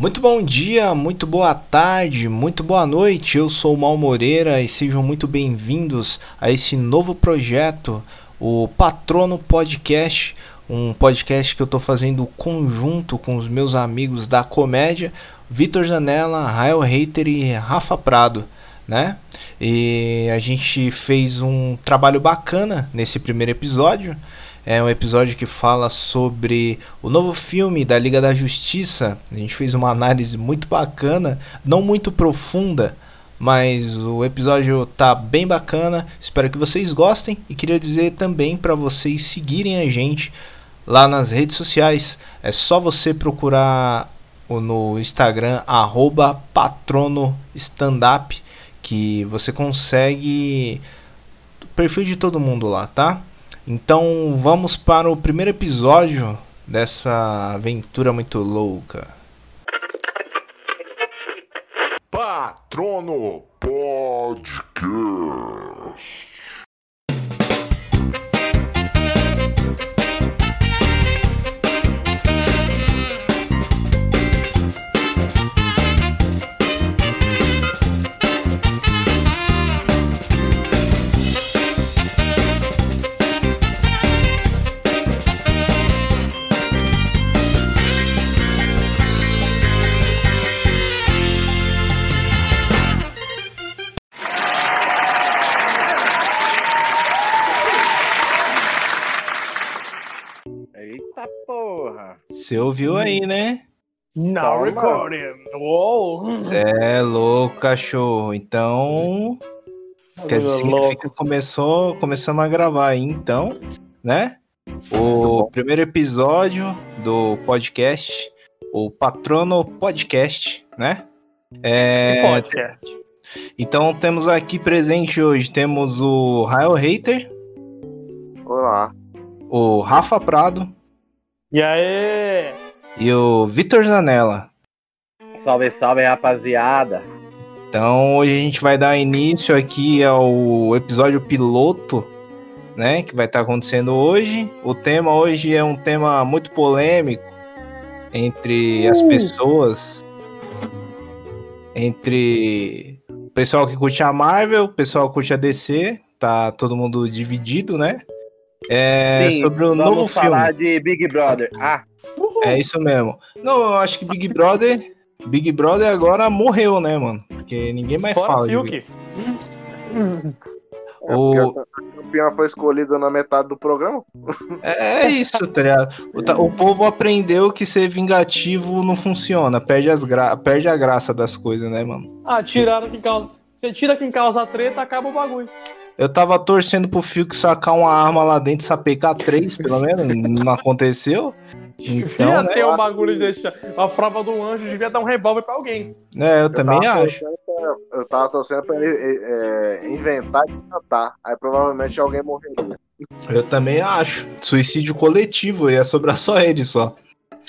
Muito bom dia, muito boa tarde, muito boa noite. Eu sou o Mal Moreira e sejam muito bem-vindos a esse novo projeto, o Patrono Podcast, um podcast que eu estou fazendo conjunto com os meus amigos da comédia, Vitor Janela, Rael Hater e Rafa Prado, né? E a gente fez um trabalho bacana nesse primeiro episódio. É um episódio que fala sobre o novo filme da Liga da Justiça. A gente fez uma análise muito bacana, não muito profunda, mas o episódio tá bem bacana. Espero que vocês gostem e queria dizer também para vocês seguirem a gente lá nas redes sociais. É só você procurar no Instagram @patrono_standup que você consegue o perfil de todo mundo lá, tá? Então vamos para o primeiro episódio dessa aventura muito louca. Patrono Podcast. Você ouviu aí, né? Now recording. Uou. Cê é louco, cachorro. Então, quer dizer que começou, começamos a gravar aí, então, né? O primeiro episódio do podcast, o Patrono Podcast, né? É, podcast. então temos aqui presente hoje, temos o Rael Hater, Olá. o Rafa Prado E aí? e o Vitor Zanella. Salve, salve, rapaziada. Então hoje a gente vai dar início aqui ao episódio piloto, né? Que vai estar acontecendo hoje. O tema hoje é um tema muito polêmico entre as pessoas, entre o pessoal que curte a Marvel, o pessoal que curte a DC, tá todo mundo dividido, né? É Sim, sobre o Vamos novo filme. falar de Big Brother. Ah, É isso mesmo. Não, eu acho que Big Brother, Big Brother agora morreu, né, mano? Porque ninguém mais Fora fala de Fiuk. É, O- porque a campeã foi escolhida na metade do programa. É isso, tá ligado? O, o povo aprendeu que ser vingativo não funciona, perde, as gra... perde a graça das coisas, né, mano? Ah, tiraram quem causa. Você tira quem causa a treta, acaba o bagulho. Eu tava torcendo pro Fiuk sacar uma arma lá dentro, sapecar três, pelo menos, não aconteceu. Então, Ia né? ter o bagulho de deixar. A prova do anjo devia dar um revólver pra alguém. É, eu também tava acho. pra- eu tava torcendo pra ele é, é, inventar e cantar. Aí provavelmente alguém morreria. Eu também acho. Suicídio coletivo, ia sobrar só ele só.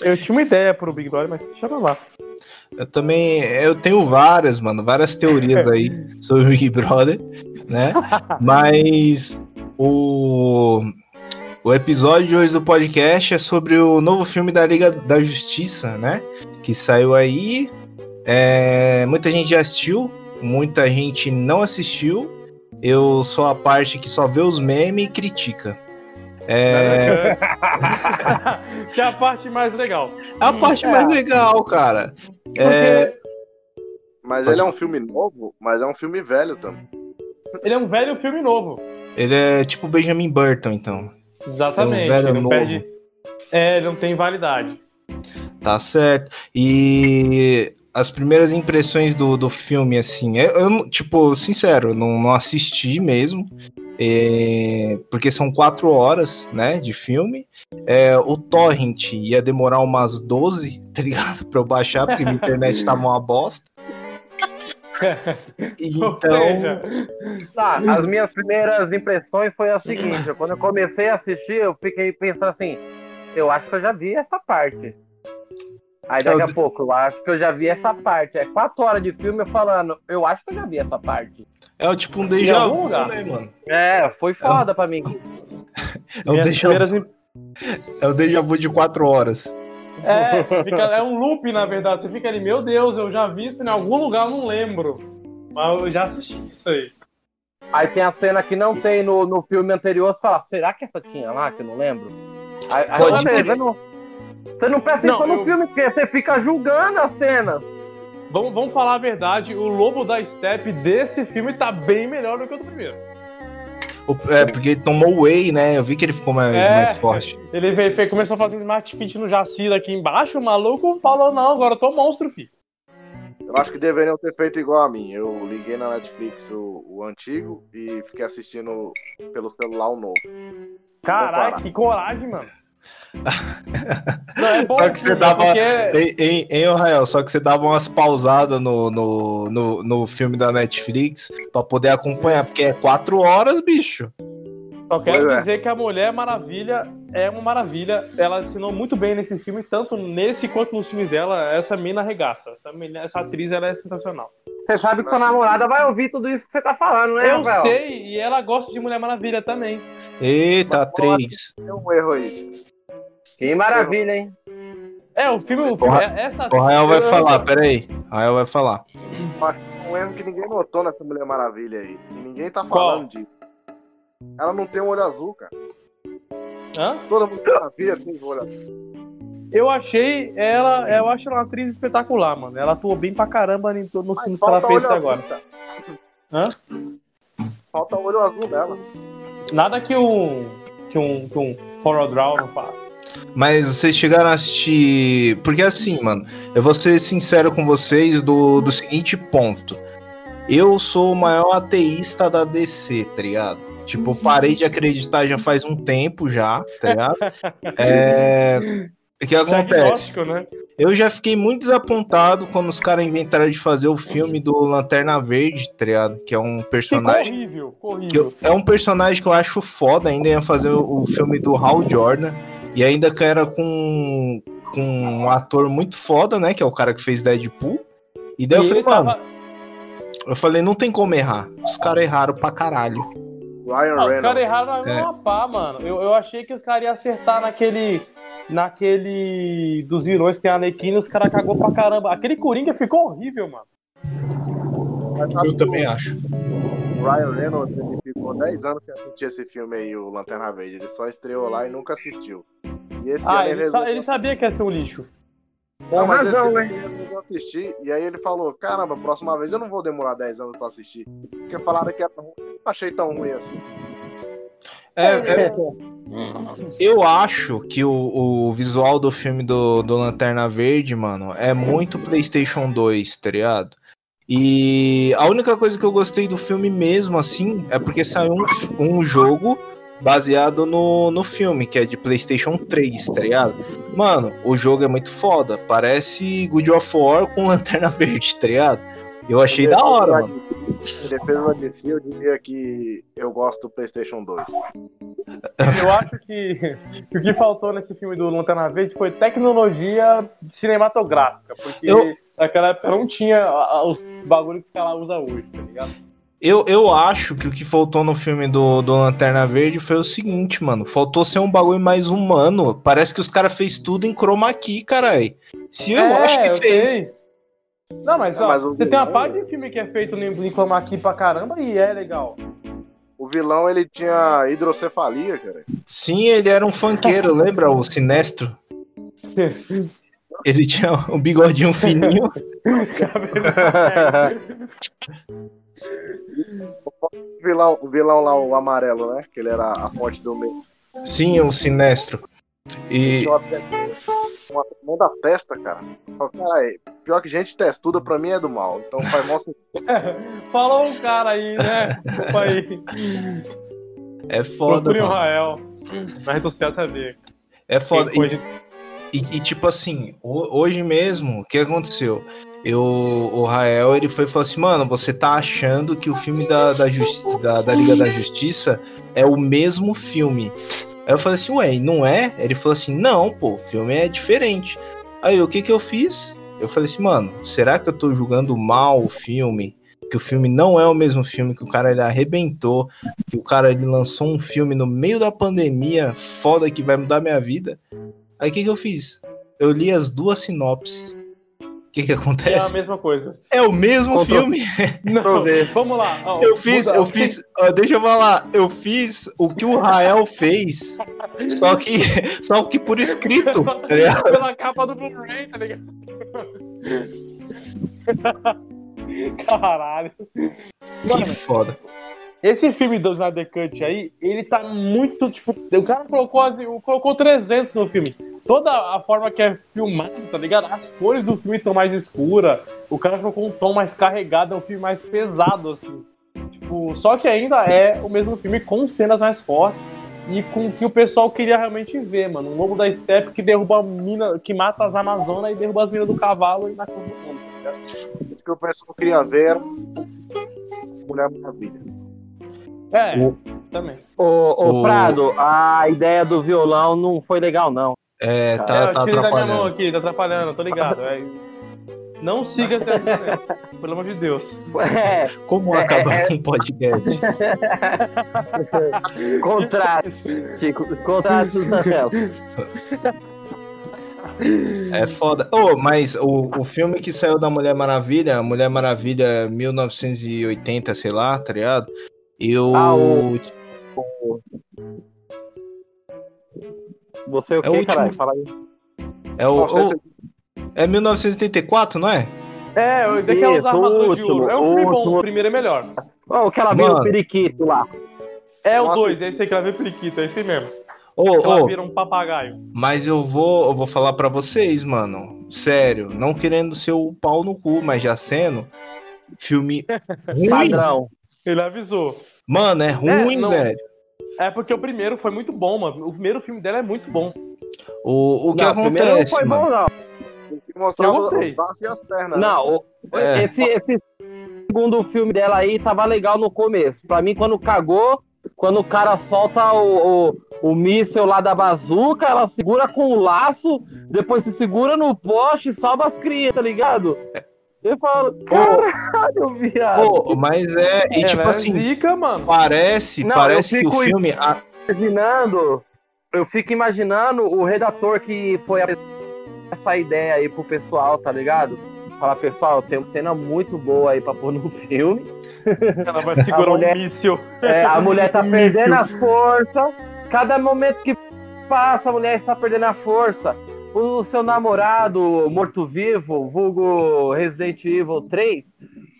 Eu tinha uma ideia pro Big Brother, mas deixa pra lá. Eu também, eu tenho várias, mano, várias teorias aí sobre o Big Brother, né? Mas o o episódio de hoje do podcast é sobre o novo filme da Liga da Justiça, né? Que saiu aí. É, muita gente já assistiu, muita gente não assistiu. Eu sou a parte que só vê os memes e critica. É, que é a parte mais legal. é a parte mais legal, cara. É, Porque Mas Pode- ele é um filme novo, mas é um filme velho também. Ele é um velho filme novo. ele é tipo Benjamin Burton, então. Exatamente. É um velho ele não novo. perde. É, ele não tem validade. Tá certo. E as primeiras impressões do, do filme, assim, eu, eu não- tipo, sincero, não, não assisti mesmo. é, porque são quatro horas, né, de filme. É, o Torrent ia demorar umas 12, tá ligado? Pra eu baixar, porque minha internet tava uma bosta. Então, seja, tá, as minhas primeiras impressões foi a seguinte: quando eu comecei a assistir, eu fiquei pensando assim, eu acho que eu já vi essa parte. Aí daqui Eu- a pouco, eu acho que eu já vi essa parte. É quatro horas de filme eu falando, eu acho que eu já vi essa parte. é tipo um déjà vu, né, mano? É, foi foda pra mim. É déjà vu, im- é um déjà vu de quatro horas. É, fica- é um loop, na verdade. Você fica ali, meu Deus, eu já vi isso em algum lugar, eu não lembro. Mas eu já assisti isso aí. Aí tem a cena que não tem no, no filme anterior, você fala, será que essa tinha lá, que eu não lembro? Aí, aí Pode você, você não, você não presta atenção eu- no filme, porque você fica julgando as cenas. Vamos, vamos falar a verdade, o Lobo da Steppe desse filme tá bem melhor do que o do primeiro. O- É, porque ele tomou whey, né? Eu vi que ele ficou mais, É. mais forte. Ele veio, veio- começou a fazer Smart Fit no Jacira aqui embaixo, o maluco falou, não, agora eu tô monstro, filho. Eu acho que deveriam ter feito igual a mim. Eu liguei na Netflix o, o antigo e fiquei assistindo pelo celular o novo. Caralho, parar. que coragem, mano. Não, é bom Só que você filme, dava- porque- Em, em, Israel, só que você dava umas pausadas no, no, no, no filme da Netflix pra poder acompanhar, porque é quatro horas, bicho. Só quero Pois é. dizer que a Mulher Maravilha é uma maravilha. Ela ensinou muito bem nesse filme, tanto nesse quanto nos filmes dela. Essa mina arregaça. Essa, mina- essa atriz ela é sensacional. Você sabe que sua namorada vai ouvir tudo isso que você tá falando, né, Eu Rafael? sei, e ela gosta de Mulher Maravilha também. Eita, três. Tem um erro aí. Que maravilha, hein? É, o filme. O O filme é- essa O Rael vai eu- falar, peraí. O Rael vai falar. Mas um erro que ninguém notou nessa Mulher Maravilha aí. E ninguém tá Qual? falando disso. Ela não tem um olho azul, cara. Hã? Toda Mulher Maravilha tem um olho azul. Eu achei ela. Eu acho ela uma atriz espetacular, mano. Ela atuou bem pra caramba em todos os Mas filmes que ela fez até agora. Hã? Falta olho azul dela. Nada que um. que um. que um Horror Draw não faça. Mas vocês chegaram a assistir. Porque assim, mano, eu vou ser sincero com vocês do, do seguinte ponto. Eu sou o maior ateísta da DC, tá ligado? Tipo, parei de acreditar já faz um tempo já, tá ligado? É. O que acontece? Né? Eu já fiquei muito desapontado quando os caras inventaram de fazer o filme do Lanterna Verde, tá ligado? Que é um Ficou personagem. horrível, ficou que eu- horrível. é um personagem que eu acho foda. Ainda ia fazer o, o filme do Hal Jordan. E ainda que era com, com um ator muito foda, né? Que é o cara que fez Deadpool. E daí eu E falei, ele mano, tava- eu falei, não tem como errar. Os caras erraram pra caralho. Ryan Não, os caras erraram É. uma pá, mano. Eu, eu achei que os caras iam acertar naquele. Naquele. Dos vilões que tem a Arlequina, os caras cagou pra caramba. Aquele Coringa ficou horrível, mano. Eu também acho. O Ryan Reynolds ele ficou 10 anos sem assistir esse filme aí, o Lanterna Verde. Ele só estreou lá e nunca assistiu. E esse Ah, ano ele, resolveu ele sabia que ia ser um lixo. Não, mas razão, esse ele resolveu assistir. E aí ele falou: Caramba, próxima vez eu não vou demorar 10 anos pra assistir. Porque falaram que era ruim. Eu não achei tão ruim assim. É, é- eu acho que o, o visual do filme do, do Lanterna Verde, mano, é muito PlayStation 2, tá ligado? E a única coisa que eu gostei do filme mesmo, assim, é porque saiu um, um jogo baseado no, no filme, que é de PlayStation 3, tá ligado? Mano, o jogo é muito foda. Parece Good of War com Lanterna Verde, tá ligado? Eu achei da hora, mano. Em defesa da DC, eu diria que eu gosto do PlayStation 2. Eu acho que, que o que faltou nesse filme do Lanterna Verde foi tecnologia cinematográfica. Porque Eu- naquela época não tinha os bagulhos que os caras usam hoje, tá ligado? Eu, eu acho que o que faltou no filme do, do Lanterna Verde foi o seguinte, mano. Faltou ser um bagulho mais humano. Parece que os caras fez tudo em chroma key, carai. Se eu É, acho que eu fez. sei. Não, mas, É, ó, mas o você tem uma vilão- parte de filme que é feito em chroma aqui pra caramba e é legal. O vilão, ele tinha hidrocefalia, cara. Sim, ele era um funkeiro, lembra? O Sinestro. Ele tinha um bigodinho fininho. O vilão, o vilão lá, o amarelo, né? Que ele era a fonte do meio. Sim, o Sinestro. E. Tinha uma, mão da testa, cara. Fala, Cara, pior que gente testuda pra mim é do mal. Então faz mó sentido. Falou um cara aí, né? Desculpa aí. É foda, Procure o mano. Rael. Na rede social saber. É foda. E, e- e, tipo assim, ho- hoje mesmo, o que aconteceu? Eu, o Rael, ele foi e falou assim, mano, você tá achando que o filme da, da, Justi- da, da Liga da Justiça é o mesmo filme. Aí eu falei assim, ué, não é? Ele falou assim, não, pô, o filme é diferente. Aí o que que eu fiz? Eu falei assim, mano, será que eu tô julgando mal o filme? Que o filme não é o mesmo filme, que o cara ele arrebentou, que o cara ele lançou um filme no meio da pandemia, foda que vai mudar minha vida. Aí o que, que eu fiz? eu li as duas sinopses. O que que É a acontece? mesma coisa. É o mesmo Contou. filme. Não, ver. vamos lá. ó, Eu fiz, muda- eu fiz, ó, deixa eu falar, eu fiz o que o Rael fez, só que, só que por escrito, tá ligado? Pela capa do Blu-ray, tá ligado? Caralho. Que foda. Esse filme do Snyder Cut aí, ele tá muito, tipo, o cara colocou, colocou 300 no filme. Toda a forma que é filmado, tá ligado? As cores do filme estão mais escuras, o cara colocou um tom mais carregado, é um filme mais pesado, assim. Tipo, só que ainda é o mesmo filme com cenas mais fortes e com o que o pessoal queria realmente ver, mano. Um lobo da steppe que derruba a mina, que mata as Amazonas e derruba as minas do cavalo e na cor do mundo, tá ligado? O que eu pessoal queria ver era Mulher Maravilha. É, também. Ô, ô O- Prado, a ideia do violão não foi legal, não. É, é, tá, eu tá da minha mão atrapalhando. aqui, tá atrapalhando, tô ligado. é. Não siga ideia, pelo amor de Deus. É, Como É, acabar é, com um podcast? contrato, Chico, contrato da É foda. Oh, mas o, o filme que saiu da Mulher Maravilha, Mulher Maravilha 1980, sei lá, tá ligado? Eu. Ah, o- Você o É o quê, último- caralho? Fala aí. É o. Nossa, o- é 1984, não é? É, eu disse aquelas Isso, armaduras de último, ouro. É um filme bom, o primeiro é melhor. Ô, o que ela vira o periquito lá. É o Nossa. 2, é esse aí que ela vê periquito, é esse mesmo. Ô, Ela ô, vira um papagaio. mas eu vou, eu vou falar pra vocês, mano. Sério, não querendo ser o pau no cu, mas já sendo. Filme. Padrão. Ele avisou. Mano, é ruim, não- velho. É porque o primeiro foi muito bom, mano. O primeiro filme dela é muito bom. O, o que não, primeiro não acontece, foi mano? bom, não. Que mostrava os braços e as pernas. né? Não, o- É. esse, esse segundo filme dela aí tava legal no começo. Pra mim, quando cagou, quando o cara solta o, o, o míssel lá da bazuca, ela segura com o laço, depois se segura no poste e sobe as crias, tá ligado? Eu falo, caralho, viado. Pô, mas é. E Ela tipo é assim, zica, mano. parece, Não, parece que o filme. a- imaginando, eu fico imaginando o redator que foi a- essa ideia aí pro pessoal, tá ligado? Falar, pessoal, tem uma cena muito boa aí pra pôr no filme. Ela vai segurar mulher- um míssil. É, a mulher tá Míssil. perdendo as forças. Cada momento que passa, a mulher está perdendo a força. O seu namorado morto-vivo, vulgo Resident Evil 3,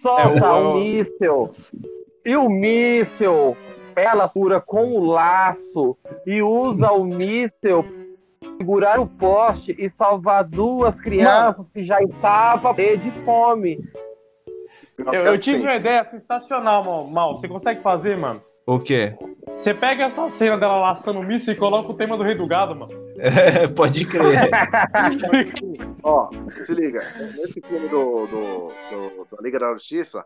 solta É, o- um míssel. E o míssel, ela segura com o laço e usa o míssel pra segurar o poste e salvar duas crianças que já estavam de fome. Eu, eu tive uma ideia sensacional, mal. mal. Você consegue fazer, mano? O quê? Você pega essa cena dela laçando o míssil e coloca o tema do Rei do Gado, mano. É, pode crer. Ó, se liga. Nesse filme do, do, do- da Liga da Justiça,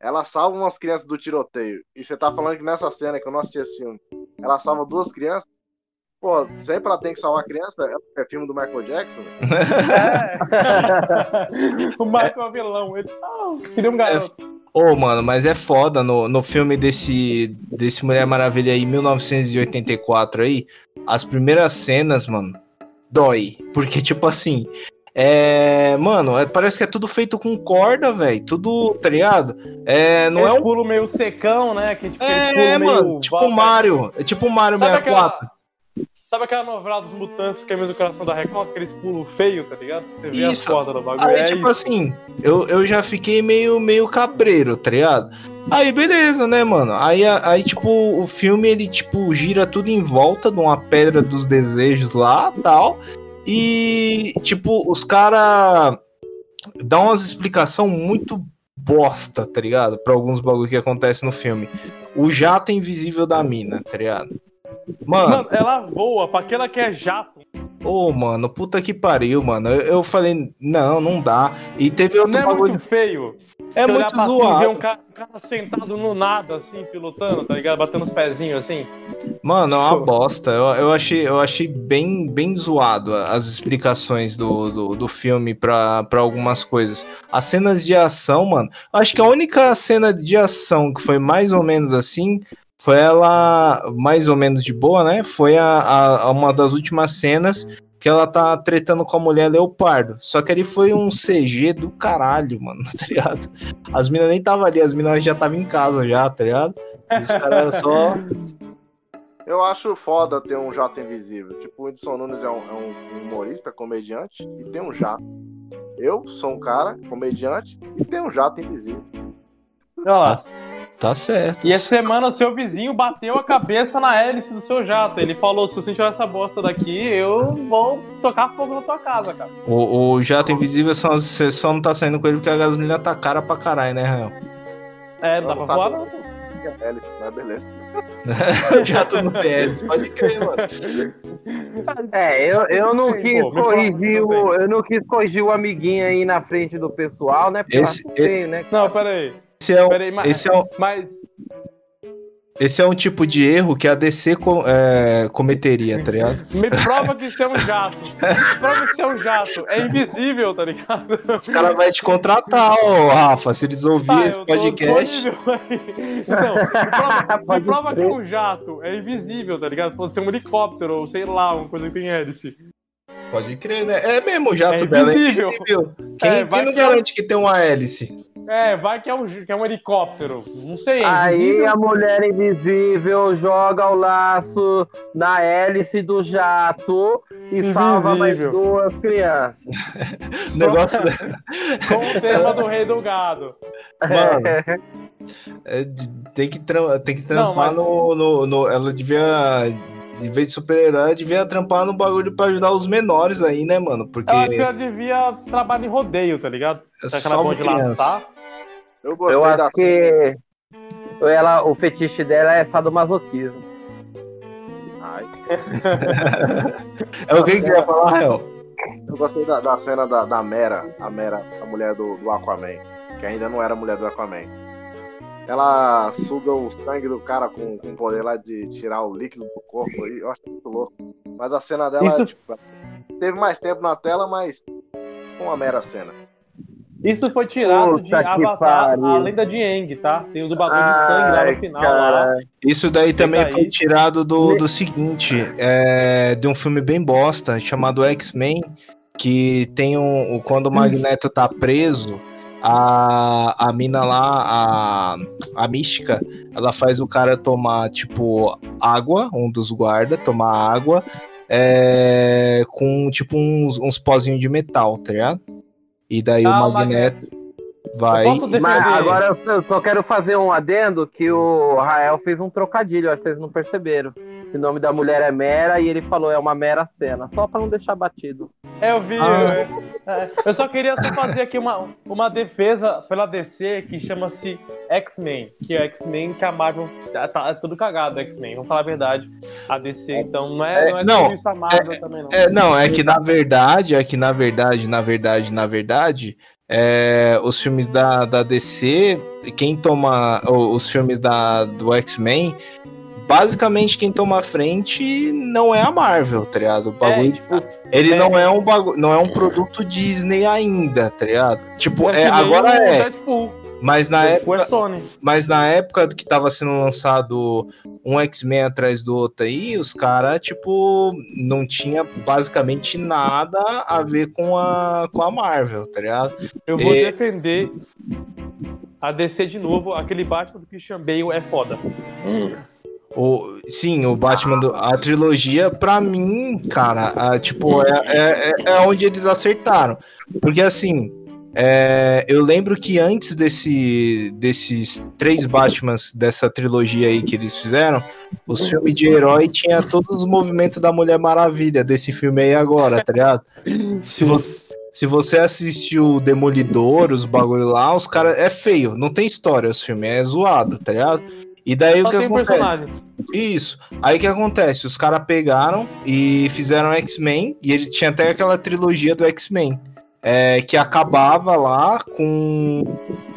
ela salva umas crianças do tiroteio. E você tá falando que nessa cena que eu não assisti esse filme, ela salva duas crianças. Pô, sempre ela tem que salvar a criança. É filme do Michael Jackson. É. o Michael é vilão. Ele ah, queria um garoto. Ô, mano, mas é foda no, no filme desse, desse Mulher Maravilha aí, 1984 aí, as primeiras cenas, mano, dói. Porque, tipo assim, é. Mano, é- parece que é tudo feito com corda, velho. Tudo, tá ligado? É, não Eles é um. pulam meio secão, né? Que, tipo, É, mano, tipo o Mario. É tipo o Mario Sabe 64. Sabe aquela novela dos mutantes que é mesmo coração da Record? Aqueles pulos feios, tá ligado? Você vê Isso. a corda do bagulho. Aí, é tipo isso. assim, eu, eu já fiquei meio, meio cabreiro, tá ligado? Aí, beleza, né, mano? Aí, aí, tipo, o filme, ele, tipo, gira tudo em volta de uma pedra dos desejos lá, tal. E, tipo, os caras dão umas explicação muito bosta, tá ligado? Pra alguns bagulho que acontece no filme. O jato invisível da mina, tá ligado? Mano, Mano, ela voa pra aquela que é jato. ô, mano, puta que pariu, mano. Eu, eu falei, não, não dá. E teve outro Não é bagulho. muito feio. É muito e ver zoado. um cara, um cara sentado no nada, assim, pilotando, tá ligado? Batendo os pezinhos, assim. Mano, é uma Pô. bosta. Eu, eu achei, eu achei bem, bem zoado as explicações do, do, do filme pra, pra algumas coisas. As cenas de ação, mano. Acho que a única cena de ação que foi mais ou menos assim foi ela mais ou menos de boa, né? Foi a, a- a uma das últimas cenas que ela tá tretando com a mulher leopardo. Só que ali foi um CG do caralho, mano, tá ligado? As minas nem tava ali, as minas já estavam em casa já, tá ligado? E os caras só. Eu acho foda ter um jato invisível. Tipo, o Whindersson Nunes é um, é um humorista, comediante, e tem um jato. Eu sou um cara, comediante, e tenho um jato invisível. Olha lá. Tá certo. E essa semana o seu vizinho bateu a cabeça na hélice do seu jato. Ele falou: se você tirar essa bosta daqui, eu vou tocar fogo na tua casa, cara. O, o jato invisível só, você só não tá saindo com ele porque a gasolina tá cara pra caralho, né, Rael? É, não dá pra voar, não. Hélice, né? Beleza. o jato no TS, pode crer, mano. É, eu, eu não quis pô, corrigir o. Eu não quis corrigir o amiguinho aí na frente do pessoal, né? Porque Esse- eu feio, né? Não, peraí. Esse é, um, Peraí, mas, esse, é um, mas esse é um tipo de erro que a DC co- é, cometeria, tá ligado? me prova que isso é um jato. Me prova que isso é um jato. É invisível, tá ligado? Os caras vão te contratar, ô Rafa, se eles ouvirem Tá, esse podcast. Então, me prova, me prova que um jato é invisível, tá ligado? Pode ser um helicóptero ou sei lá, uma coisa que tem hélice. Pode crer, né? É mesmo, o jato É dela é invisível. Quem, É, quem não que é garante que tem uma hélice? É, vai que é um, que é um helicóptero. Não sei, é Aí invisível. a mulher invisível joga o laço na hélice do jato e salva mais Invisível. duas crianças. O negócio Com o tema do rei do gado. Mano, é tem que, tem que Não, trampar mas- no, no, no- Ela devia. De vez de super-herói, devia trampar no bagulho pra ajudar os menores aí, né, mano? Porque Eu acho que ela devia trabalhar em rodeio, tá ligado? é aquela só boa de criança. laçar. Eu gostei Eu da acho que ela, o fetiche dela é sadomasoquismo. Ai, É o que, que você ia falar, Rael? eu gostei da, da cena da, da Mera, a Mera, a mulher do, do Aquaman, que ainda não era mulher do Aquaman. Ela suga o sangue do cara com, com o poder lá de tirar o líquido do corpo. e Eu acho muito louco. Mas a cena dela, Isso- tipo, teve mais tempo na tela, mas uma mera cena. Isso foi tirado Puta de Avatar, a lenda de Aang, tá? Tem o do batom de sangue lá no final. Lá. cara. Isso daí também daí- foi tirado do, do seguinte: é, de um filme bem bosta chamado X-Men, que tem um. o- Quando o Magneto tá preso, a, a mina lá, a, a mística, ela faz o cara tomar, tipo, água, um dos guardas, tomar água. é, com tipo uns, uns pozinhos de metal, tá ligado? E daí Ah, o Magneto vai. Mas agora eu- eu só quero fazer um adendo que o Rael fez um trocadilho, acho que vocês não perceberam. Que o nome da mulher é Mera e ele falou é uma mera cena, só pra não deixar batido. É, eu vi. Ah. é, é, eu só queria só fazer aqui uma, uma defesa pela DC que chama-se X-Men. Que é X-Men que a Marvel tá, tá tudo cagado, X-Men. Vamos falar a verdade. A DC, então, não é, É, não é não, isso a Marvel também, não. É, não, é que na verdade, é que na verdade, na verdade, na verdade, é, os filmes da, da DC, quem toma os filmes da, do X-Men, basicamente quem toma a frente não é a Marvel, tá ligado? O bagulho, É, tipo, ele é. não é um bagulho, não é um produto Disney ainda, tá ligado? Tipo, é, agora é, Deadpool, mas na época, é Sony. mas na época que tava sendo lançado um X-Men atrás do outro aí, os caras, tipo, não tinha basicamente nada a ver com a, com a Marvel, tá ligado? Eu vou É. defender a DC de novo. Aquele Batman do Christian Bale é foda. O, sim, o Batman, do, a trilogia, pra mim, cara, a, tipo, é, é, é- é onde eles acertaram. Porque assim, é, eu lembro que antes desse, desses três Batmans dessa trilogia aí que eles fizeram, os filmes de herói tinha todos os movimentos da Mulher Maravilha desse filme aí agora, tá ligado? Se você, se você assistiu o Demolidor, os bagulho lá, os caras. É feio, não tem história os filmes, é zoado, tá ligado? E daí Só o que acontece? personagem. Isso. Aí o que acontece? Os caras pegaram e fizeram X-Men, e ele tinha até aquela trilogia do X-Men. É, que acabava lá com.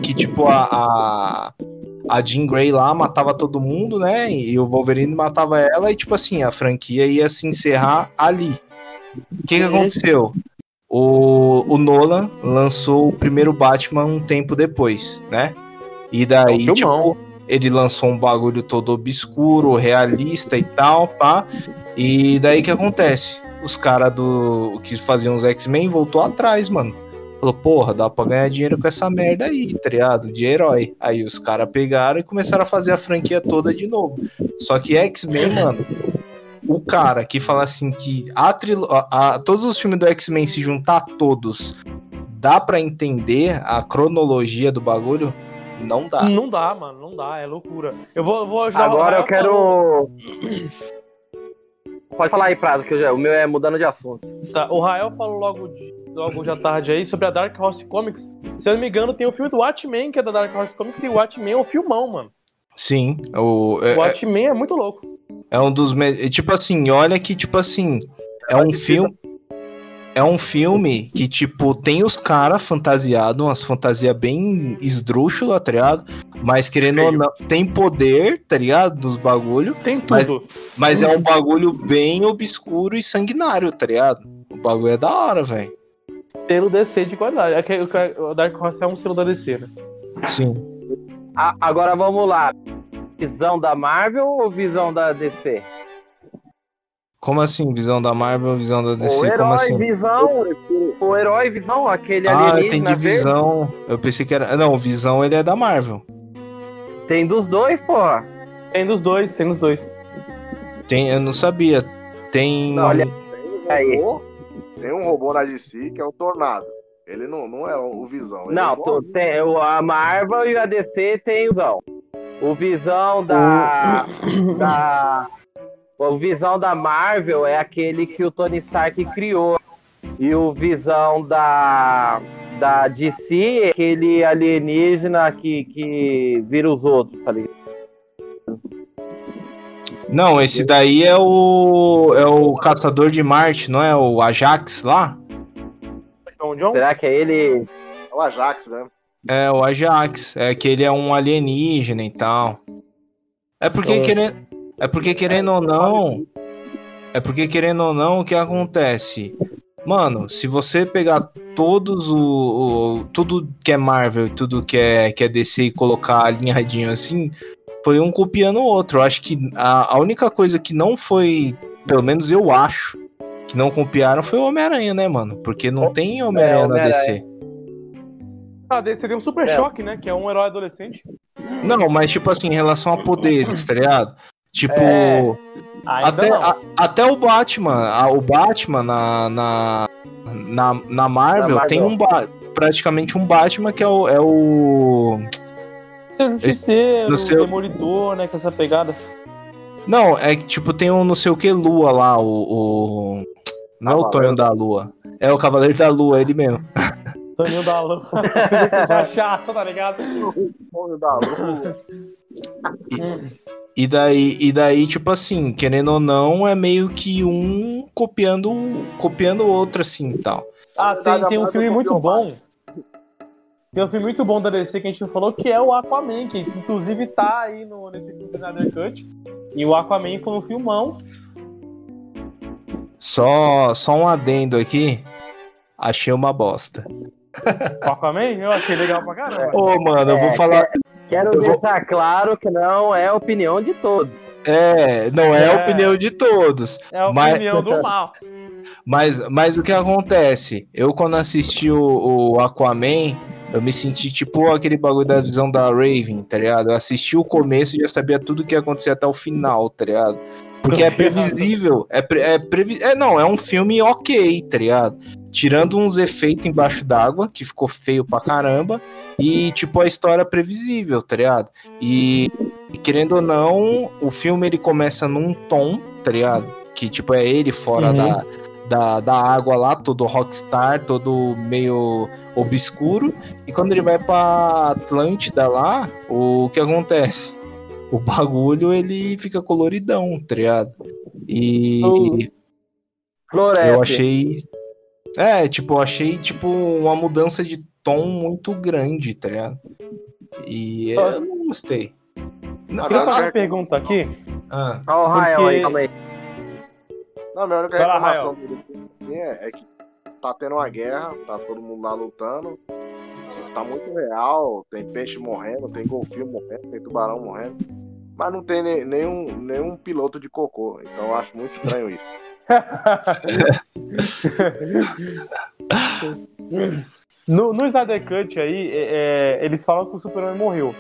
Que tipo, a, a, a Jean Grey lá matava todo mundo, né? E o Wolverine matava ela, e tipo assim, a franquia ia se encerrar ali. O que, que aconteceu? O, o Nolan lançou o primeiro Batman um tempo depois, né? E daí, É tipo, ele lançou um bagulho todo obscuro, realista e tal, pá. E daí o que acontece? Os caras do que faziam os X-Men voltou atrás, mano. Falou, porra, dá pra ganhar dinheiro com essa merda aí, tá ligado? De herói. Aí os caras pegaram e começaram a fazer a franquia toda de novo. Só que X-Men, mano, o cara que fala assim que a trilo a, a- todos os filmes do X-Men se juntar todos, dá pra entender a cronologia do bagulho? Não dá. Não dá, mano, não dá, é loucura. Eu vou, vou ajudar o Agora eu quero. Pode falar aí, Prado, que eu já- o meu é mudando de assunto. Tá, o Rael falou logo, de, logo à tarde aí sobre a Dark Horse Comics. Se eu não me engano, tem o filme do Watchmen, que é da Dark Horse Comics, e o Watchmen é um filmão, mano. Sim, o, é, O Watchmen é muito louco. é um dos. me- Tipo assim, olha que, tipo assim, é um filme. É um filme que, tipo, tem os caras fantasiados, umas fantasias bem esdrúxulas, tá ligado? Mas querendo ou não, tem poder, tá ligado? Dos bagulho. Tem Mas- tudo. Mas é um bagulho bem obscuro e sanguinário, tá ligado? O bagulho é da hora, velho. Selo DC de qualidade. É que o Dark Horse é um selo da DC, né? Sim. A- agora vamos lá. Visão da Marvel ou visão da DC? Como assim? Visão da Marvel, visão da o DC? herói, Como assim? visão. O herói, visão, aquele Ah, alienígena entendi verde. visão. Eu pensei que era. Não, visão ele é da Marvel. Tem dos dois, porra. Tem dos dois, tem dos dois. Tem, eu não sabia. Tem. Não, Olha- Tem um Aí. robô, tem um robô na DC que é o Tornado. Ele não, não é o Visão. ele Não, é tu, tem, o- a Marvel e a DC tem visão. O visão da. da o visão da Marvel é aquele que o Tony Stark criou. E o visão da. Da DC é aquele alienígena que, que vira os outros, tá ligado? Não, esse daí é o. É o Caçador de Marte, não é? O Ajax lá? John John? Será que é ele? É o Ajax, né? É, o Ajax. É que ele é um alienígena e tal. É porque Então- querendo. É porque querendo ou não. É porque querendo ou não, o que acontece? Mano, se você pegar todos o, o- tudo que é Marvel e tudo que é, que é DC e colocar alinhadinho assim, foi um copiando o outro. Eu acho que a, a única coisa que não foi, pelo menos eu acho, que não copiaram foi o Homem-Aranha, né, mano? Porque não tem Homem-Aranha na Homem-Aranha. DC. Ah, desse seria um Super É. Choque, né? Que é um herói adolescente. Não, mas tipo assim, em relação a poderes, tá ligado? Tipo, É. Até, a- até o Batman, a- o Batman na, na, na, na Marvel, Marvel. tem um praticamente um Batman que é o, é o. Justiceiro, no seu- Demolidor, né? Com essa pegada. Não, é que tipo, tem um não sei o que Lua lá, o. o- Não é o Tonho da Lua. É o Cavaleiro da Lua, ele mesmo. Toninho da Lua. Cachaça, tá ligado? Olho da lua. E daí, e daí, tipo assim, querendo ou não, é meio que um copiando copiando o outro, assim e tal. Ah, tem, tem um filme muito bom. Tem um filme muito bom da DC que a gente não falou, que é o Aquaman, que inclusive tá aí no, nesse filme Snyder Cut. E o Aquaman foi um filmão. Só, só um adendo aqui. Achei uma bosta. O Aquaman, eu achei legal pra caramba. Ô, mano, eu vou É, falar. Quero Eu vou- deixar claro que não é a opinião de todos. É, não é a É. opinião de todos. É a Mas- opinião do mal. Mas, mas o que acontece? Eu, quando assisti o, o Aquaman, eu me senti tipo aquele bagulho da visão da Raven, tá ligado? Eu assisti o começo e já sabia tudo que ia acontecer até o final, tá ligado? Porque é previsível. É, pre- é, previ... é não, é um filme ok, tá ligado? Tirando uns efeitos embaixo d'água, que ficou feio pra caramba. E, tipo, a história é previsível, tá ligado? E, e querendo ou não, o filme ele começa num tom, tá ligado? Que, tipo, é ele fora Uhum. da, da, da água lá, todo rockstar, todo meio obscuro. E quando ele vai pra Atlântida lá, o que acontece? O bagulho ele fica coloridão, tá ligado? E Uh. Floresta. eu achei. É, tipo, eu achei tipo uma mudança de tom muito grande, tá ligado? E Só- eu não gostei. Não, Queria Ah, fazer uma pergunta aqui. ah, Olha o Rael Porque- aí, calma aí. Não, a minha única reclamação dele assim, é, é que tá tendo uma guerra, tá todo mundo lá lutando. Tá muito real, tem peixe morrendo, tem golfinho morrendo, tem tubarão morrendo. Mas não tem ne- nenhum, nenhum piloto de cocô. Então eu acho muito estranho isso. no, no Snyder Cut aí, é, é, eles falam que o Superman morreu.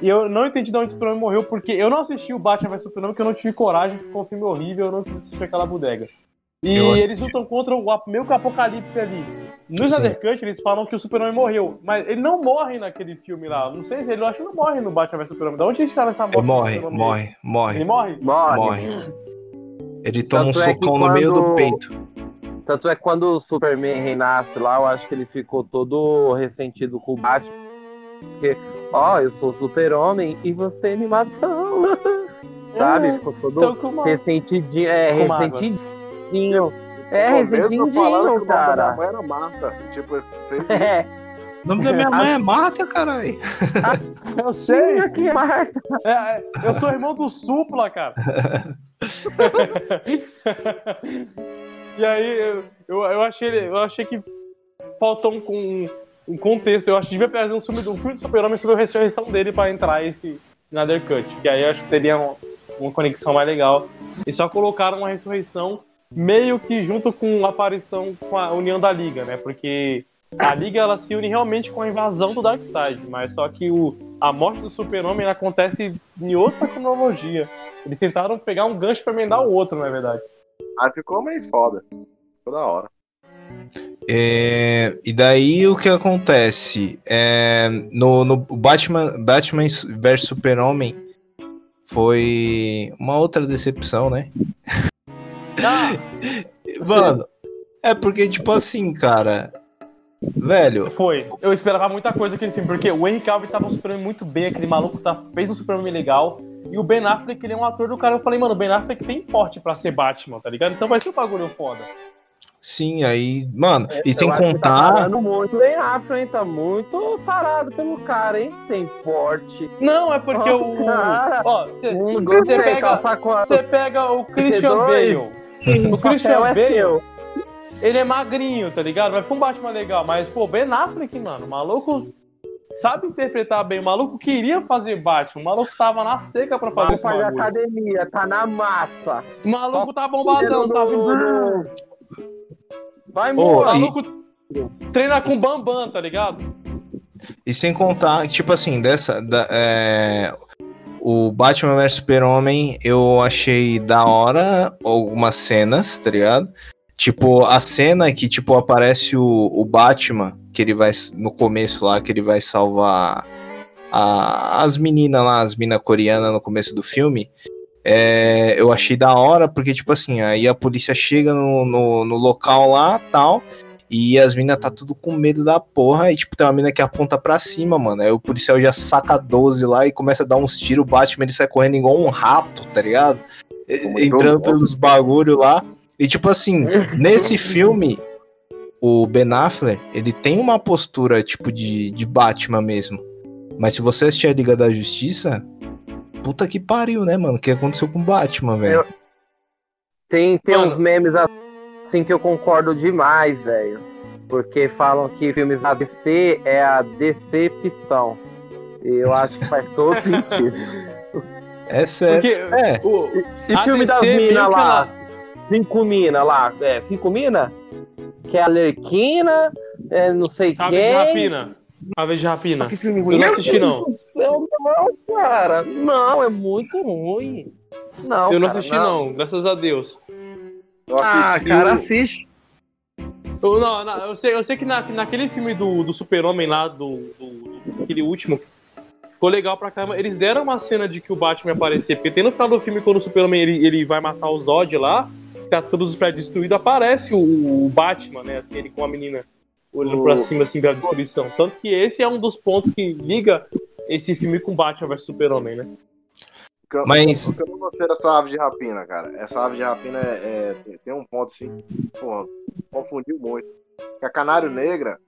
E eu não entendi de onde o Superman morreu, porque eu não assisti o Batman vs Superman, porque eu não tive coragem, ficou um filme horrível, eu não quis assistir aquela bodega. E eles lutam contra o meio que o apocalipse ali. No. Snyder Cut, eles falam que o Superman morreu, mas ele não morre naquele filme lá. Não sei se ele eu acho que não morre no Batman vs Superman. Da onde eles tiraram essa morte? Ele morre, morre, morre, Ele morre? Morre. morre. Ele toma um Tanto é que socão no meio do quando- peito. Tanto é que quando o Superman renasce lá, eu acho que ele ficou todo ressentido com o Batman. Porque, ó, eu sou super-homem e você me matou. Sabe? Ficou todo Então, ressentidinho. É, Com mágoas. ressentidinho. É, Pô, mesmo falando que ressentidinho, o nome da cara. minha mãe era Marta. Tipo, fez É, O nome da minha mãe é Marta, caralho. Eu sei! sim, aqui, Marta. É, é, eu sou irmão do Supla, cara. e aí, eu, eu, eu achei, eu achei que faltou um, um, um contexto. Eu acho que devia trazer um filme do um filme do Super-Homem sobre a ressurreição dele pra entrar esse Snyder Cut. Que aí eu acho que teria um- uma conexão mais legal. E só colocaram uma ressurreição meio que junto com a aparição com a união da Liga, né? Porque a Liga ela se une realmente com a invasão do Darkseid, mas só que o, a morte do Super-Homem acontece em outra cronologia. Eles tentaram pegar um gancho pra emendar o outro, na verdade. Aí ficou meio foda. Ficou da hora. É, e daí o que acontece? É, no, no Batman, Batman vs Super-Homem foi uma outra decepção, né? Mano, é porque, tipo assim, cara. Velho, Foi. Eu esperava muita coisa daquele filme, porque o Henry Cavill tava superando muito bem, aquele maluco tá, fez um Superman legal. E o Ben Affleck, ele é um ator do cara. Eu falei, mano, o Ben Affleck tem porte pra ser Batman, tá ligado? Então vai ser um bagulho foda. sim, aí. Mano, e sem Tá contar. parando muito bem afro, hein? Tá muito tarado pelo cara, hein? Tem porte. Não, é porque Oh, o. cara. Ó, você pega- você pega o Christian dois. Bale. O Christian é Bale, seu. ele é magrinho, tá ligado? Vai ficar um Batman legal. Mas, pô, Ben Affleck, mano, o maluco sabe interpretar bem. O maluco queria fazer Batman. O maluco tava na seca pra fazer Vai fazer academia, tá na massa. O maluco tá bombadão, tá vindo. Vai Ô, O embora. e- maluco treina com Bambam, tá ligado? E sem contar, tipo assim, dessa. Da, é, o Batman vs Super-Homem eu achei da hora algumas cenas, tá ligado? Tipo, a cena que, tipo, aparece o, o Batman, que ele vai. No começo lá, que ele vai salvar a- as meninas lá, as minas coreanas no começo do filme. é, eu achei da hora, porque, tipo assim, aí a polícia chega no, no, no local lá tal. E as minas tá tudo com medo da porra. E, tipo, tem uma mina que aponta pra cima, mano. Aí o policial já saca 12 lá e começa a dar uns tiros. O Batman ele sai correndo igual um rato, tá ligado? E- Entrando pelos bagulho lá. E, tipo assim, nesse filme, o Ben Affleck, ele tem uma postura, tipo, de, de Batman mesmo. Mas se você assistir a Liga da Justiça, puta que pariu, né, mano? O que aconteceu com o Batman, velho? Tem, tem Mano. uns memes assim que eu concordo demais, velho. Porque falam que filmes da DC é a decepção. E eu acho que faz todo sentido. É sério. Porque É. o, E A filme das minas lá? ela- Cinco minas lá. É, cinco minas? Que é a Lerquina, é, não sei Ave quem. de Rapina. Ave de Rapina. Que filme Eu ruim. não assisti, Meu não. Deus do céu, não, cara. Não, é muito ruim. Não, Eu não cara, assisti, não. graças a Deus. Ah, cara, assiste. Eu, não, não, eu sei, eu sei que na, que naquele filme do, do Super-Homem lá, do, do, do- aquele último, ficou legal pra caramba. Eles deram uma cena de que o Batman ia aparecer, porque tem no final do filme, quando o Super-Homem ele, ele vai matar o Zod lá, tá todos os prédios destruídos, aparece o, o Batman, né, assim, ele com a menina olhando pra O- cima, assim, pela destruição. Tanto que esse é um dos pontos que liga esse filme com Batman vs Super-Homem, né? Mas- O que eu não gostei dessa ave de rapina, cara. Essa ave de rapina é, é- tem- um ponto assim. Porra, confundiu muito. Que a canário negra.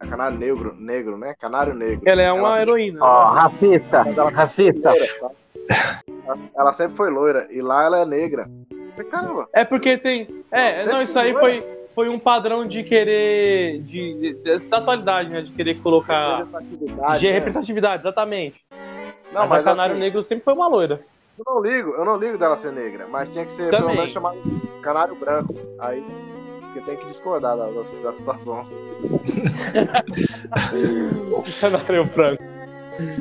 A canário negro, negro, né? Canário negro. Ela é uma Ela- heroína. Ó, racista, racista. Ela, ela sempre foi loira. E lá ela é negra. Caramba. É porque tem. É, Sempre não, isso aí foi. foi, um padrão de querer. De, de- da atualidade, né? De querer colocar. representatividade, De né? representatividade, exatamente. Não, mas, mas a Canário assim, Negro sempre foi uma loira. Eu não ligo, eu não ligo dela ser negra, mas tinha que ser Também. pelo menos chamado canário branco. Aí porque tem que discordar da, da, da situação. Canário franco.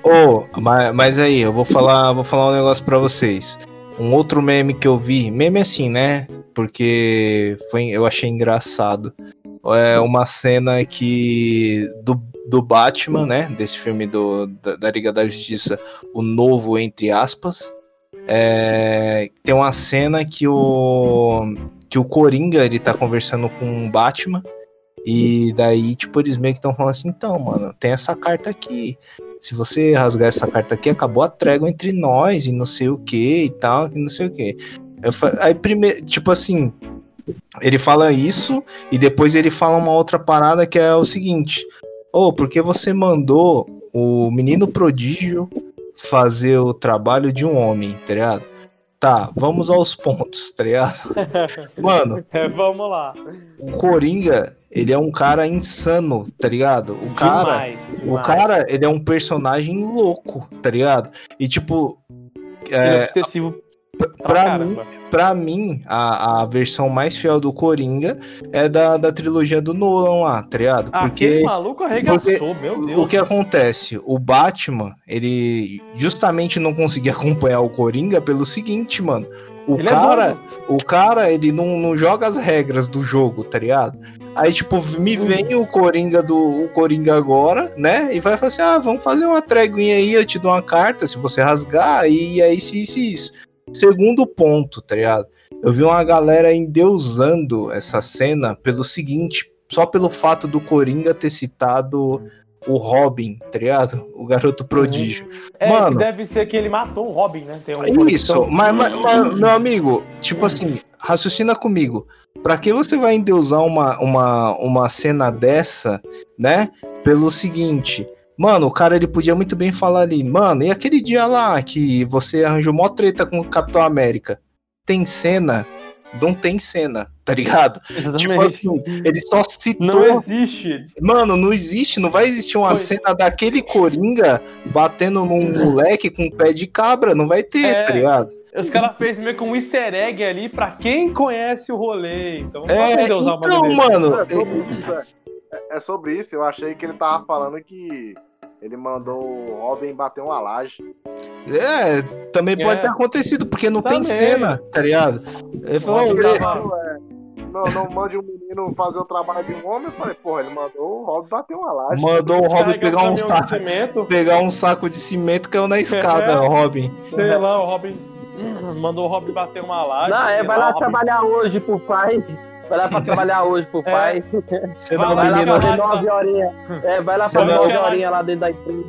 Ô, mas, mas aí, eu vou falar, vou falar um negócio pra vocês. Um outro meme que eu vi, meme assim, né? Porque foi, eu achei engraçado. É uma cena que do, do Batman, né? Desse filme do, da, da Liga da Justiça, o novo entre aspas. É, tem uma cena que o que o Coringa ele tá conversando com o Batman e daí tipo eles meio que estão falando assim, então mano, tem essa carta aqui se você rasgar essa carta aqui, acabou a trégua entre nós e não sei o que e tal, e não sei o que. Aí primeiro, tipo assim, ele fala isso e depois ele fala uma outra parada que é o seguinte: Ô, oh, porque você mandou o menino prodígio fazer o trabalho de um homem, tá ligado? Tá, vamos aos pontos, tá ligado? Mano, É, vamos lá. o Coringa, ele é um cara insano, tá ligado? O cara. demais, O demais. cara, ele é um personagem louco, tá ligado? E tipo, Ele é é, obsessivo pra, mim, pra mim, a, a versão mais fiel do Coringa é da, da trilogia do Nolan lá, tá ligado? Aquele Porque maluco arregaçou, meu Deus. o que acontece? O Batman, ele justamente não conseguia acompanhar o Coringa pelo seguinte, mano. O Ele é cara, doido. o cara, ele não, não joga as regras do jogo, tá ligado? Aí, tipo, me vem o Coringa do o Coringa agora, né? E vai falar assim: ah, vamos fazer uma tréguinha aí, eu te dou uma carta, se você rasgar, e aí se isso isso. Segundo ponto, tá ligado? Eu vi uma galera endeusando essa cena pelo seguinte, só pelo fato do Coringa ter citado o Robin, tá ligado? O garoto prodígio. É, Mano. deve ser que ele matou um Robin, né? Tem um É Isso, mas, mas- mas, meu amigo, tipo assim, raciocina comigo. Pra que você vai endeusar uma, uma, uma cena dessa, né? Pelo seguinte. Mano, o cara ele podia muito bem falar ali, mano, e aquele dia lá que você arranjou mó treta com o Capitão América? Tem cena? Não tem cena, tá ligado? Tipo Exatamente. assim, ele só citou. Não existe. Mano, não existe, não vai existir uma Foi. cena daquele Coringa batendo num moleque com pé de cabra, não vai ter, É. tá ligado? Os caras fez meio que um easter egg ali pra quem conhece o rolê. Então, É, pode usar uma então, mano, É sobre isso, eu achei que ele tava falando que ele mandou o Robin bater uma laje. é, também pode É. ter acontecido, porque não tem Também. cena, tá ligado? Ele falou, Robin "Ô, tava- É, Não, não mande um menino fazer o trabalho de um homem. Eu falei, porra, ele mandou o Robin bater uma laje. mandou o Robin pegar um de saco, cimento, pegar um saco de cimento caiu na escada, É. o Robin. sei lá, o Robin hum, mandou o Robin bater uma laje. Não, é, vai lá, lá trabalhar hoje pro pai. Vai lá pra trabalhar hoje pro É. pai. Você Vai não é lá, o Vai lá fazer vai lá. nove horinhas. É, vai lá Você fazer não- nove horinhas lá dentro da empresa.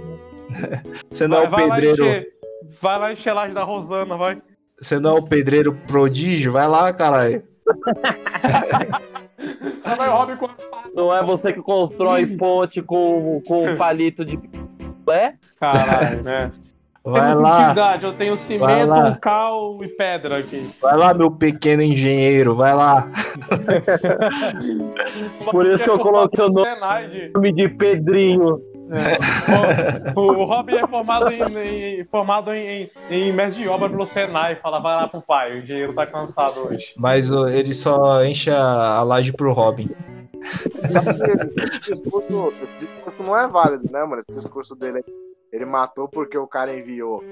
você não é vai, o vai lá pedreiro, encher, vai lá encher laje da Rosana, vai. você não é o pedreiro prodígio, vai lá, caralho. O Não é você que constrói ponte com, com um palito de. É? Caralho, né? Vai Temos lá, utilidade, eu tenho Vai cimento, lá. cal e pedra aqui. vai lá, meu pequeno engenheiro, vai lá. Por isso que eu coloquei o nome de- nome de Pedrinho. O, o Robin é formado em, em- formado em, em, em mestre de obra pelo Senai. Fala, vai lá pro pai, o engenheiro tá cansado hoje. Mas ele só enche a, a laje pro Robin. Esse discurso, esse discurso não é válido, né, mano? Esse discurso dele ele matou porque o cara enviou.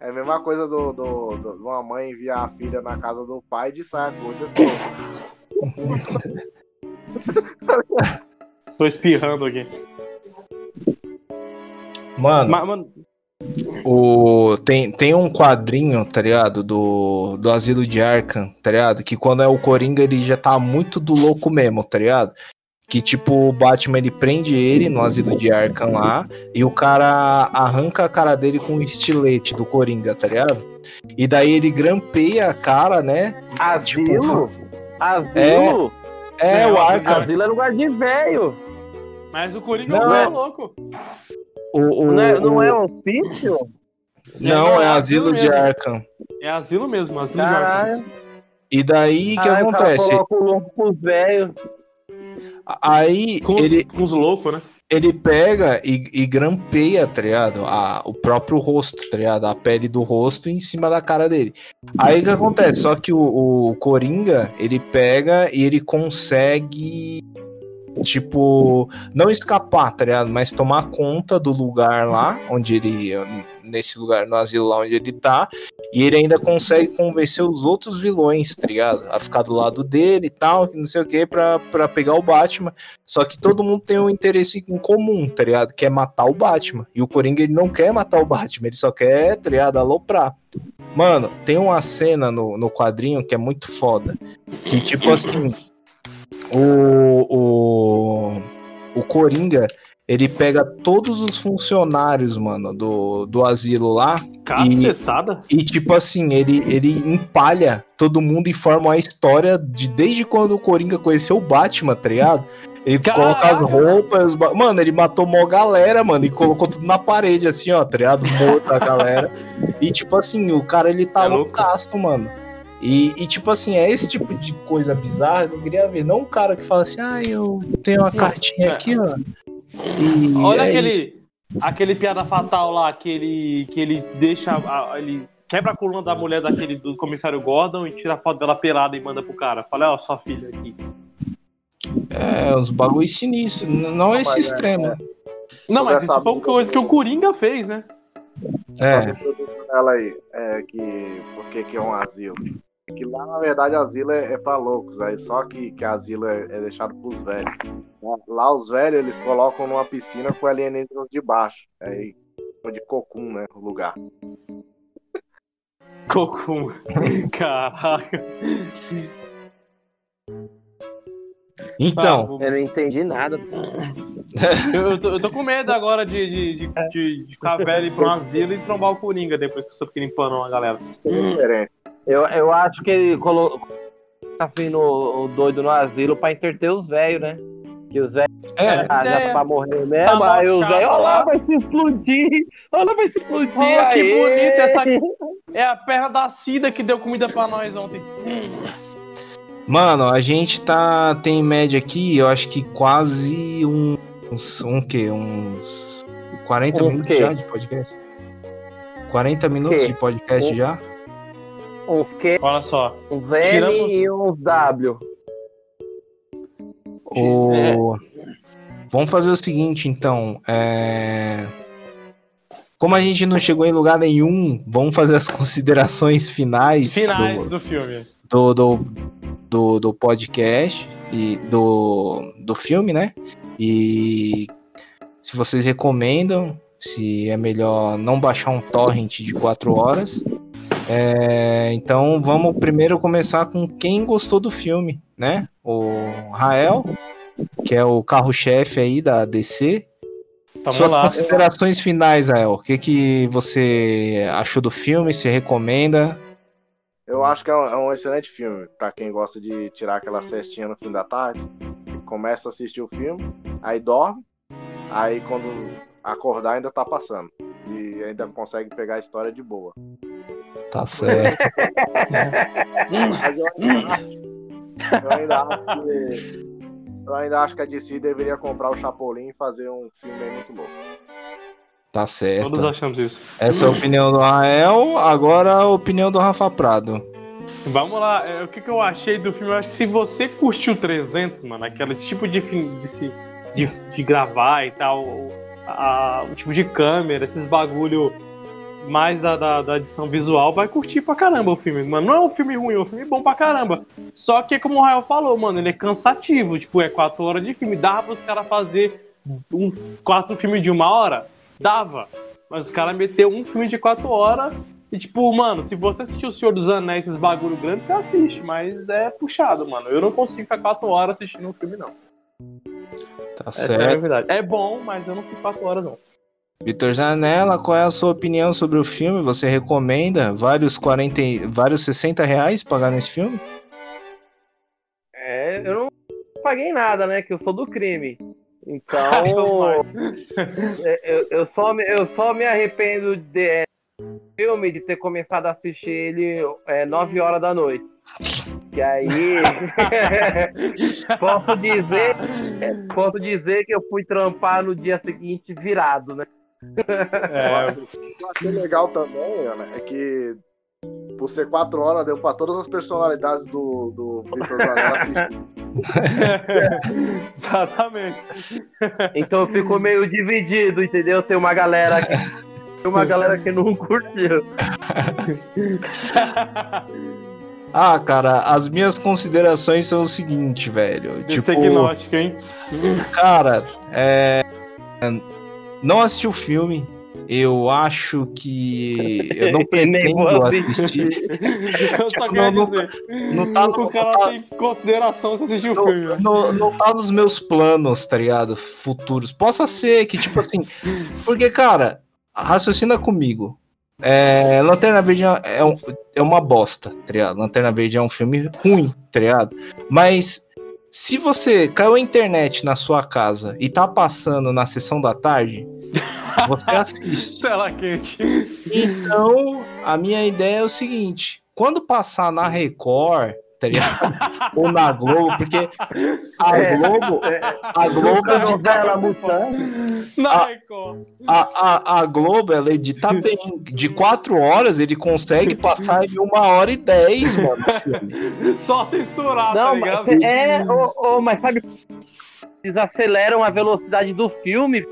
É a mesma coisa do, do, do- de uma mãe enviar a filha na casa do pai de saia curta. Tô espirrando aqui. Mano, Mas, mano, o, tem, tem um quadrinho, tá ligado? Do, do Asilo de Arkham, tá ligado? Que quando é o Coringa, ele já tá muito do louco mesmo, tá ligado? Que tipo, o Batman ele prende ele no Asilo de Arkham lá e o cara arranca a cara dele com um estilete do Coringa, tá ligado? E daí ele grampeia a cara, né? Asilo? Asilo? É, É, o o Arkham. Asilo é lugar de velho. mas o Coringa Não, não, é é- louco. O, o, Não é, não é hospício? não, é é Asilo asilo de mesmo. Arkham. É asilo mesmo, asilo de Arkham. Caralho. E daí o que Caralho, acontece? coloca o louco pros velhos. Aí Com, ele, com os loucos, né? ele pega e, e grampeia, tá ligado? A, o próprio rosto, tá ligado? A pele do rosto em cima da cara dele. Aí o que acontece? Só que o, o Coringa, ele pega e ele consegue, tipo, não escapar, tá ligado? Mas tomar conta do lugar lá, onde ele. Nesse lugar, no asilo lá onde ele tá. E ele ainda consegue convencer os outros vilões, tá ligado? A ficar do lado dele e tal, que não sei o que, pra, pra pegar o Batman. Só que todo mundo tem um interesse em comum, tá ligado? Que é matar o Batman. E o Coringa, ele não quer matar o Batman, ele só quer, tá ligado? Aloprar. Mano, tem uma cena no, no quadrinho que é muito foda. Que, tipo assim, o, o, o Coringa, ele pega todos os funcionários, mano, do, do asilo lá. Cacetada? E, tipo assim, ele, ele empalha todo mundo e forma uma história de desde quando o Coringa conheceu o Batman, tá ligado? Ele Caralho! coloca as roupas. Mano, ele matou mó galera, mano, e colocou tudo na parede, assim, ó, tá ligado? Morto a galera. E, tipo assim, o cara, ele tá É loucaço, mano. E, e, tipo assim, é esse tipo de coisa bizarra que eu queria ver. Não um cara que fala assim, ah, eu tenho uma cartinha aqui, ó. E Olha é aquele, isso. aquele piada fatal lá que ele, que ele deixa. ele quebra a coluna da mulher daquele do comissário Gordon e tira a foto dela pelada e manda pro cara. Fala, ó, sua filha aqui. É, uns bagulho sinistros. Não é esse Mas é, extremo. é. Não, mas isso foi uma coisa que o Coringa fez, né? É. Ela aí, é que por que é um asilo? Que lá na verdade asilo é, é pra loucos, aí só que, que asilo é, é deixado pros velhos. Lá- os velhos eles colocam numa piscina com alienígenas de baixo, aí chama de cocum, né, o lugar. Cocum. Caraca. Então, Ah, Eu não entendi nada. eu, eu tô, eu tô com medo agora de, de, de, de- de ficar velho e ir pra um asilo e trombar o Coringa depois que eu sou limpando a galera. Tem diferença. Eu, eu acho que ele colocou assim no o doido no asilo pra interter os velhos, né? Que os velhos é. ah, já É. tá pra morrer mesmo, Tá aí os velhos, olha lá. vai se explodir, olha lá, vai se explodir. Olha que bonito essa- É a perna da Cida que deu comida pra nós ontem. Mano, a gente tá. Tem em média aqui, eu acho que quase um, uns. Um quê? Uns. 40 Uns minutos quê? já de podcast? 40 minutos quê? de podcast Um- já? Uns Q, Olha só. uns N Tiramos- e uns W. O... Vamos fazer o seguinte, então. É... Como a gente não chegou em lugar nenhum, vamos fazer as considerações finais, Finais do, do filme. do, do, do, do podcast e do, do filme, né? E se vocês recomendam, se é melhor não baixar um torrent de 4 horas. É, então vamos primeiro começar com quem gostou do filme, né? O Rael, que é o carro-chefe aí da DC. Vamos Suas lá. considerações finais, Rael. O que, que você achou do filme? Se recomenda? Eu acho que é um, é um excelente filme pra quem gosta de tirar aquela cestinha no fim da tarde. Começa a assistir o filme, aí dorme, aí quando acordar ainda tá passando. E ainda consegue pegar a história de boa. Tá certo. Mas eu ainda acho, eu ainda acho que. Eu ainda acho que a DC deveria comprar o Chapolin e fazer um filme aí muito louco. Tá certo. Todos achamos isso. Essa é a opinião do Rael, agora a opinião do Rafa Prado. Vamos lá, é, o que, que eu achei do filme? Eu acho que se você curtiu 300, mano, aquele tipo de, de, se- de, de gravar e tal, o, a- o tipo de câmera, esses bagulho mais da, da, da edição visual, vai curtir pra caramba o filme. Mano, não é um filme ruim, é um filme bom pra caramba. Só que, como o Rael falou, mano, ele é cansativo. Tipo, é quatro horas de filme. Dava pros caras fazer um, quatro filmes de uma hora? Dava. Mas os caras meteu um filme de quatro horas e, tipo, mano, se você assistir O Senhor dos Anéis, esses bagulho grande, você assiste, mas é puxado, mano. Eu não consigo ficar quatro horas assistindo um filme, não. Tá Essa é a certo. verdade. É bom, mas eu não fico quatro horas, não. Vitor Zanella, qual é a sua opinião sobre o filme? Você recomenda vários 40, e- vários 60 reais pagar nesse filme? É, eu não paguei nada, né? Que eu sou do crime. Então, é, eu, eu, só, me- eu só me arrependo de é, filme de ter começado a assistir ele é, 9 horas da noite. E aí, posso dizer, posso dizer que eu fui trampar no dia seguinte virado, né? É, O que eu achei legal também, Ana, é que por ser quatro horas, deu pra todas as personalidades do, do Vitor Zanella assistir. exatamente. Então eu fico meio dividido, entendeu? Tem uma galera que, tem uma galera que não curtiu. Ah, cara, as minhas considerações são o seguinte, velho. Tipo... Tipo, hein? cara, é... não assisti o filme. Eu acho que eu não pretendo assistir. Eu Tipo, quero não- dizer. Não tá, o não cara tá- tem consideração se assistir o não, filme. né? não- não tá nos meus planos, tá ligado? Futuros. Possa ser que, tipo assim. Porque, cara, raciocina comigo. É, Lanterna Verde é, um- é uma bosta, tá ligado? Lanterna Verde é um filme ruim, tá ligado? Mas se você caiu a internet na sua casa e tá passando na sessão da tarde, você assiste. Tela quente. Então, a minha ideia é o seguinte: quando passar na Record, tá ligado? Ou na Globo, porque a É. Globo, a Globo A Mutante. Na Ah. Record. a, a, a Globo, ela edita bem. De quatro horas, ele consegue passar em uma hora e dez, mano. Só censurar, tá Não, ligado? mas é, ô, ô, mas sabe, eles aceleram a velocidade do filme.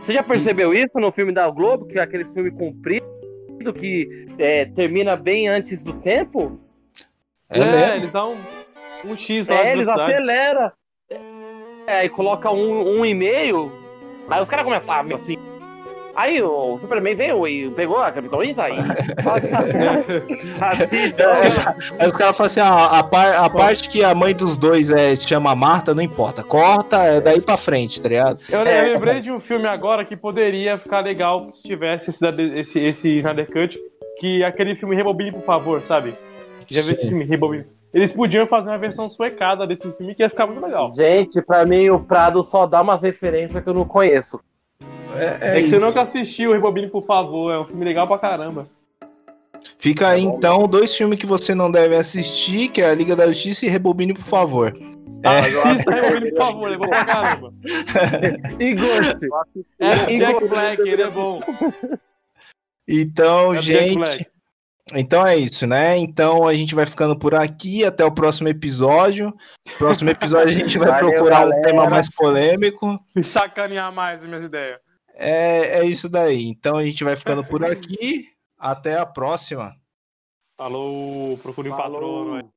Você já percebeu isso no filme da Globo, que é aquele filme comprido, que é, termina bem antes do tempo? É, É, eles dão um, um X lá É, eles aceleram. É, aí coloca um, um e meio, aí os caras começam a falar assim. Aí o Superman veio e pegou a Kryptonita aí. Assim, Aí os caras falam assim: ah, a, par- a parte que a mãe dos dois é, se chama Marta, não importa. Corta, é daí pra frente, tá ligado? Eu, eu lembrei de um filme agora que poderia ficar legal se tivesse esse, esse, esse Snyder Cut, que é aquele filme Rebobine, por favor, sabe? Já viu esse filme Rebobine? Eles podiam fazer uma versão suecada desse filme que ia ficar muito legal. Gente, pra mim o Prado só dá umas referências que eu não conheço. É, É, que isso. você nunca assistiu Rebobine, por favor, é um filme legal pra caramba. Fica aí então dois filmes que você não deve assistir, que é a Liga da Justiça e Rebobine, por favor. Ah, acho Assista Rebobine, por favor, é bom pra caramba. E Ghost. É E Jack. Black, ele é bom. Então, É gente, então é isso, né? Então a gente vai ficando por aqui até o próximo episódio. Próximo episódio a gente vai Valeu, procurar um galera. tema mais polêmico. Me sacanear mais as minhas ideias. É, é isso daí. Então a gente vai ficando por aqui. Até a próxima. Falou, procure um patrono.